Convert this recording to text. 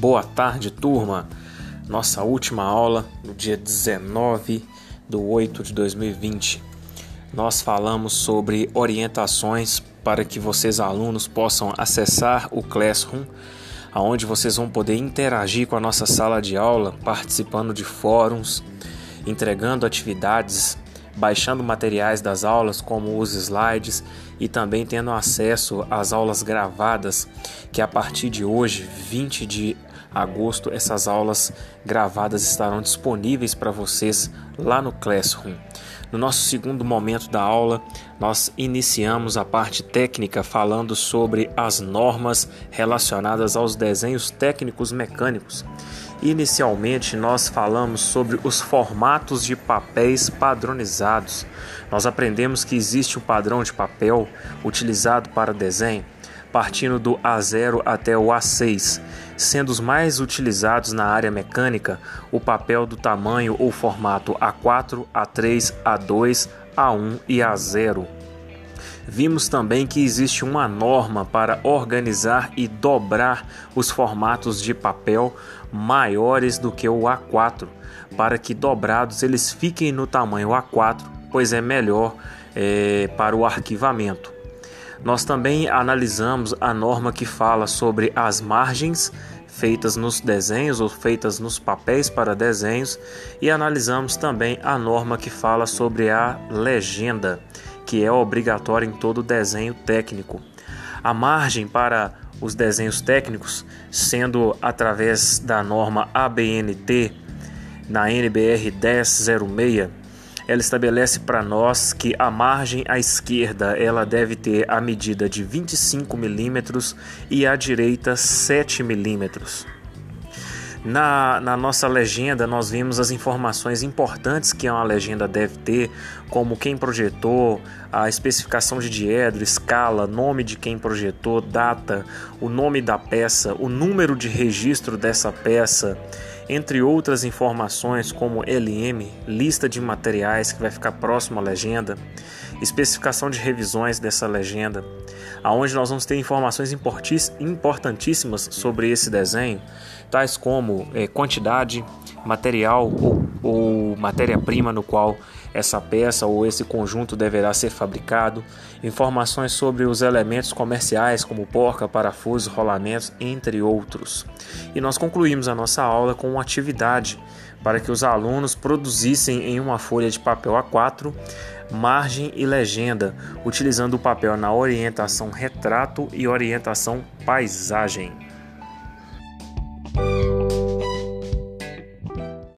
Boa tarde, turma. Nossa última aula no dia 19 de 8 de 2020. Nós falamos sobre orientações para que vocês alunos possam acessar o Classroom, aonde vocês vão poder interagir com a nossa sala de aula, participando de fóruns, entregando atividades baixando materiais das aulas, como os slides, e também tendo acesso às aulas gravadas, que a partir de hoje, 20 de agosto, essas aulas gravadas estarão disponíveis para vocês lá no Classroom. No nosso segundo momento da aula, nós iniciamos a parte técnica falando sobre as normas relacionadas aos desenhos técnicos mecânicos. Inicialmente, nós falamos sobre os formatos de papéis padronizados. Nós aprendemos que existe um padrão de papel utilizado para desenho, partindo do A0 até o A6, sendo os mais utilizados na área mecânica o papel do tamanho ou formato A4, A3, A2, A1 e A0. Vimos também que existe uma norma para organizar e dobrar os formatos de papel maiores do que o A4, para que dobrados eles fiquem no tamanho A4, pois é melhor é, para o arquivamento. Nós também analisamos a norma que fala sobre as margens feitas nos desenhos ou feitas nos papéis para desenhos e analisamos também a norma que fala sobre a legenda que é obrigatória em todo desenho técnico. A margem para os desenhos técnicos, sendo através da norma ABNT na NBR 1006, ela estabelece para nós que a margem à esquerda ela deve ter a medida de 25 milímetros e à direita 7 milímetros. Na, na nossa legenda, nós vimos as informações importantes que uma legenda deve ter, como quem projetou, a especificação de diedro, escala, nome de quem projetou, data, o nome da peça, o número de registro dessa peça, entre outras informações como LM, lista de materiais que vai ficar próximo à legenda, especificação de revisões dessa legenda, aonde nós vamos ter informações importantíssimas sobre esse desenho, tais como é, quantidade, material ou, ou matéria-prima no qual essa peça ou esse conjunto deverá ser fabricado, informações sobre os elementos comerciais como porca, parafusos, rolamentos, entre outros. E nós concluímos a nossa aula com uma atividade para que os alunos produzissem em uma folha de papel A4 margem e legenda, utilizando o papel na orientação retrato e orientação paisagem.